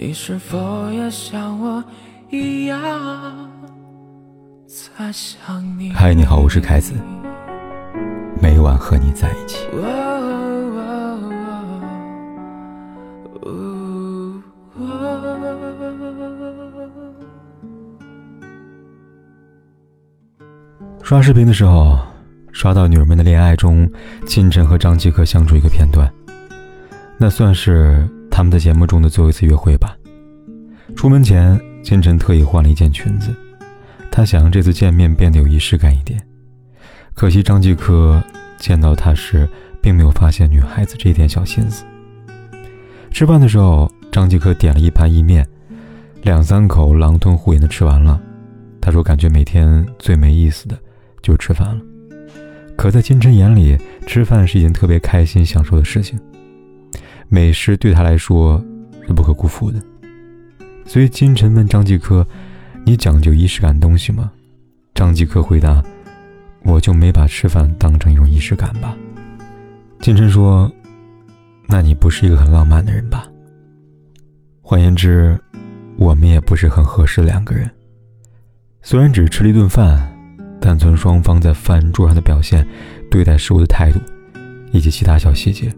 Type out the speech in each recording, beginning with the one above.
你是否也像我一样？嗨，你好，我是凯子，每晚和你在一起。刷视频的时候，刷到女儿们的恋爱中，金晨和张继科相处一个片段，那算是他们在节目中的最后一次约会吧。出门前，金晨特意换了一件裙子，她想让这次见面变得有仪式感一点。可惜张继科见到她时，并没有发现女孩子这点小心思。吃饭的时候，张继科点了一盘意面，两三口狼吞虎咽的吃完了。他说：“感觉每天最没意思的。”就吃饭了，可在金晨眼里，吃饭是一件特别开心、享受的事情。美食对他来说是不可辜负的。所以金晨问张继科：“你讲究仪式感东西吗？”张继科回答：“我就没把吃饭当成一种仪式感吧。”金晨说：“那你不是一个很浪漫的人吧？”换言之，我们也不是很合适的两个人。虽然只吃了一顿饭。但从双方在饭桌上的表现、对待食物的态度，以及其他小细节，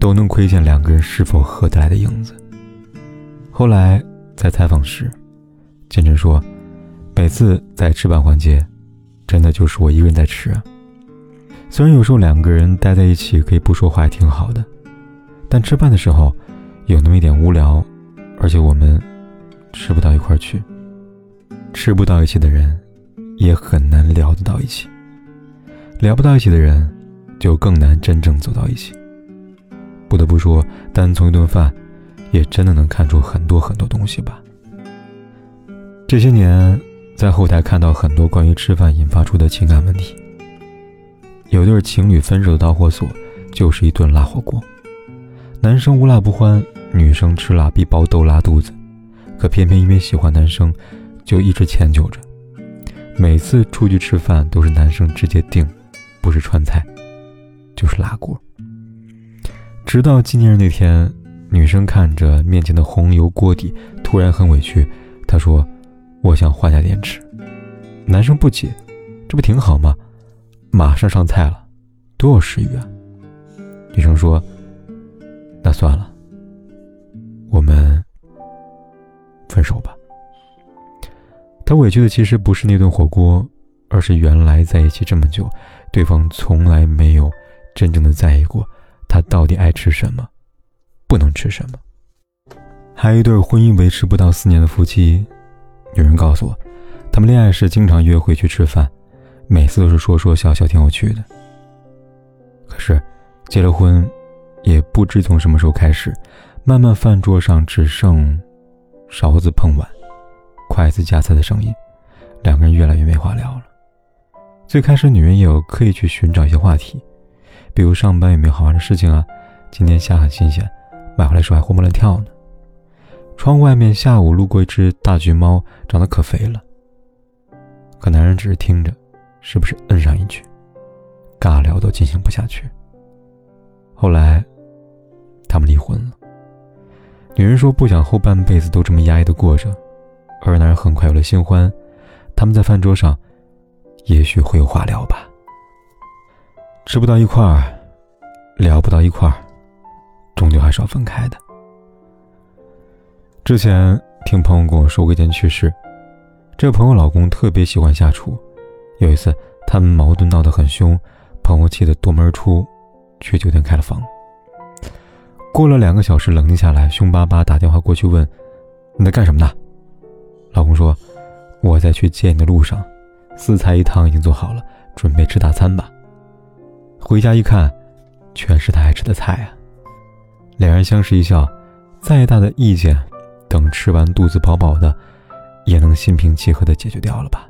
都能窥见两个人是否合得来的影子。后来在采访时，金晨说：“每次在吃饭环节，真的就是我一个人在吃。虽然有时候两个人待在一起可以不说话，也挺好的，但吃饭的时候有那么一点无聊，而且我们吃不到一块去，吃不到一起的人。”也很难聊得到一起，聊不到一起的人，就更难真正走到一起。不得不说，单从一顿饭，也真的能看出很多很多东西吧。这些年，在后台看到很多关于吃饭引发出的情感问题。有对情侣分手的导火索，就是一顿辣火锅。男生无辣不欢，女生吃辣必爆痘拉肚子，可偏偏因为喜欢男生，就一直迁就着。每次出去吃饭都是男生直接订，不是川菜，就是辣锅。直到纪念日那天，女生看着面前的红油锅底，突然很委屈。她说：“我想换家店吃。”男生不解：“这不挺好吗？马上上菜了，多有食欲啊！”女生说：“那算了，我们分手吧。”他委屈的其实不是那顿火锅，而是原来在一起这么久，对方从来没有真正的在意过他到底爱吃什么，不能吃什么。还有一对婚姻维持不到四年的夫妻，女人告诉我，他们恋爱时经常约会去吃饭，每次都是说说笑笑，挺有趣的。可是结了婚，也不知从什么时候开始，慢慢饭桌上只剩勺子碰碗。筷子夹菜的声音，两个人越来越没话聊了。最开始，女人也有刻意去寻找一些话题，比如上班有没有好玩的事情啊？今天虾很新鲜，买回来时候还活蹦乱跳呢。窗户外面下午路过一只大橘猫，长得可肥了。可男人只是听着，时不时摁上一句，尬聊都进行不下去。后来，他们离婚了。女人说不想后半辈子都这么压抑的过着。而男人很快有了新欢，他们在饭桌上，也许会有话聊吧。吃不到一块儿，聊不到一块儿，终究还是要分开的。之前听朋友跟我说过一件趣事，这个朋友老公特别喜欢下厨，有一次他们矛盾闹得很凶，朋友气得夺门而出，去酒店开了房。过了两个小时，冷静下来，凶巴巴打电话过去问：“你在干什么呢？”老公说：“我在去接你的路上，四菜一汤已经做好了，准备吃大餐吧。”回家一看，全是他爱吃的菜啊！两人相视一笑，再大的意见，等吃完肚子饱饱的，也能心平气和的解决掉了吧。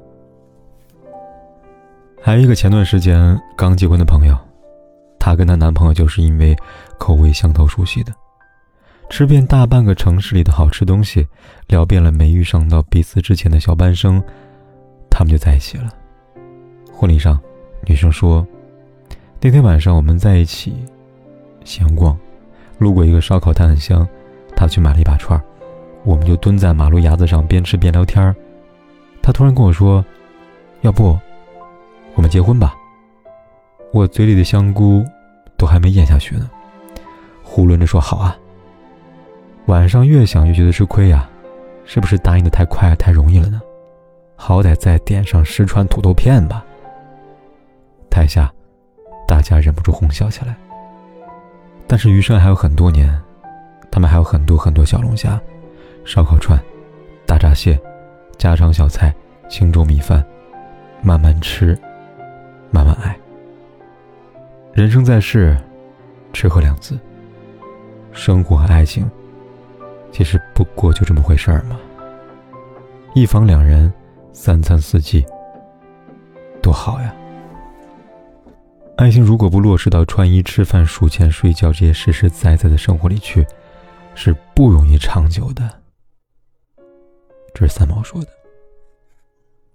还有一个前段时间刚结婚的朋友，她跟她男朋友就是因为口味相投熟悉的。吃遍大半个城市里的好吃东西，聊遍了没遇上到彼此之前的小半生，他们就在一起了。婚礼上，女生说：“那天晚上我们在一起闲逛，路过一个烧烤摊很香，他去买了一把串儿我们就蹲在马路牙子上边吃边聊天儿他突然跟我说：“要不，我们结婚吧。”我嘴里的香菇都还没咽下去呢，囫囵着说：“好啊。”晚上越想越觉得吃亏呀，是不是答应的太快太容易了呢？好歹再点上十串土豆片吧。台下，大家忍不住哄笑起来。但是余生还有很多年，他们还有很多很多小龙虾、烧烤串、大闸蟹、家常小菜、清粥米饭，慢慢吃，慢慢爱。人生在世，吃喝两字。生活和爱情，其实不过就这么回事儿嘛。一房两人。三餐四季，多好呀！爱情如果不落实到穿衣、吃饭、数钱、睡觉这些实实在在的生活里去，是不容易长久的。这是三毛说的。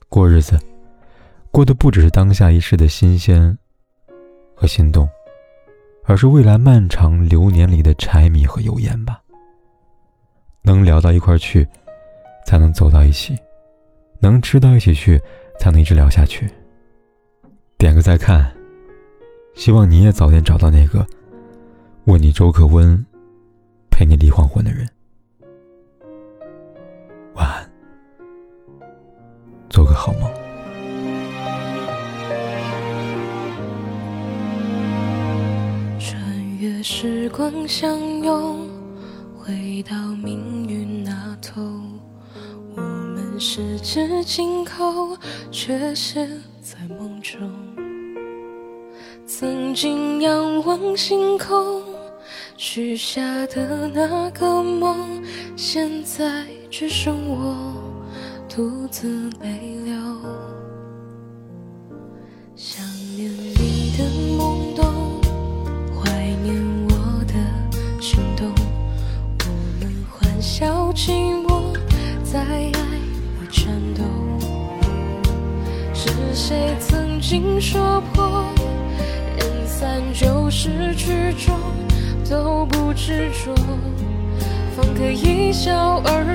过日子，过的不只是当下一时的新鲜和心动，而是未来漫长流年里的柴米和油盐吧。能聊到一块去，才能走到一起。能吃到一起去，才能一直聊下去。点个再看，希望你也早点找到那个问你粥可温、陪你立黄昏的人。晚安，做个好梦。穿越时光相拥，回到命运那头。我们十指紧扣，却陷在梦中。曾经仰望星空，许下的那个梦，现在只剩我独自泪流。想念你的懵懂，怀念我的心动。我们欢笑寂寞，在爱。里颤抖，是谁曾经说破，散就是曲终，都不执着，方可一笑而